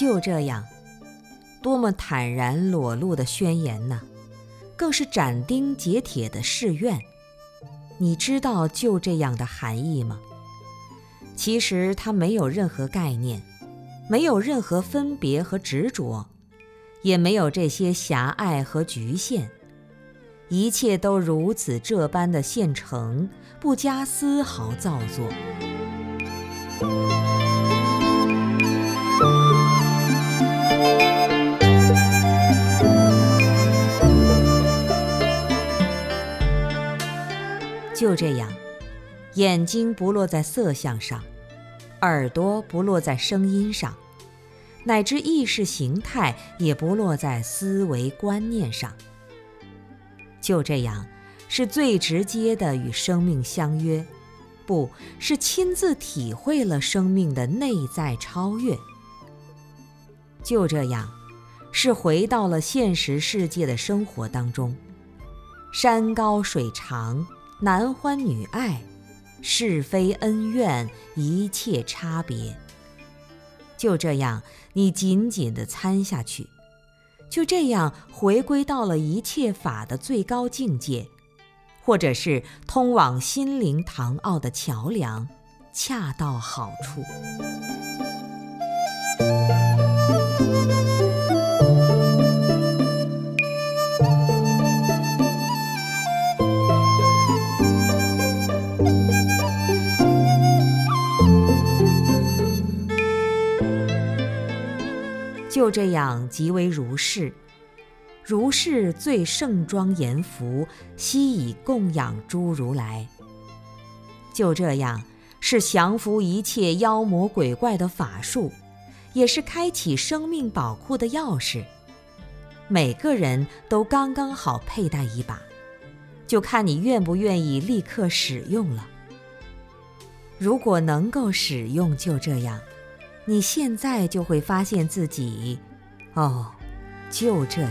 就这样，多么坦然裸露的宣言呢？更是斩钉截铁的誓愿。你知道“就这样的”含义吗？其实它没有任何概念，没有任何分别和执着，也没有这些狭隘和局限，一切都如此这般的现成，不加丝毫造作。就这样，眼睛不落在色相上，耳朵不落在声音上，乃至意识形态也不落在思维观念上。就这样，是最直接的与生命相约，不是亲自体会了生命的内在超越。就这样，是回到了现实世界的生活当中，山高水长。男欢女爱，是非恩怨，一切差别。就这样，你紧紧地参下去，就这样回归到了一切法的最高境界，或者是通往心灵堂奥的桥梁，恰到好处。就这样，即为如是。如是最盛庄严福，悉以供养诸如来。就这样，是降服一切妖魔鬼怪的法术，也是开启生命宝库的钥匙。每个人都刚刚好佩戴一把，就看你愿不愿意立刻使用了。如果能够使用，就这样。你现在就会发现自己哦，就这样。